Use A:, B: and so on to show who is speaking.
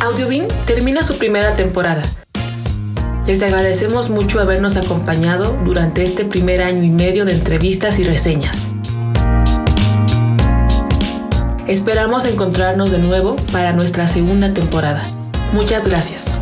A: Audiobin termina su primera temporada. Les agradecemos mucho habernos acompañado durante este primer año y medio de entrevistas y reseñas. Esperamos encontrarnos de nuevo para nuestra segunda temporada. Muchas gracias.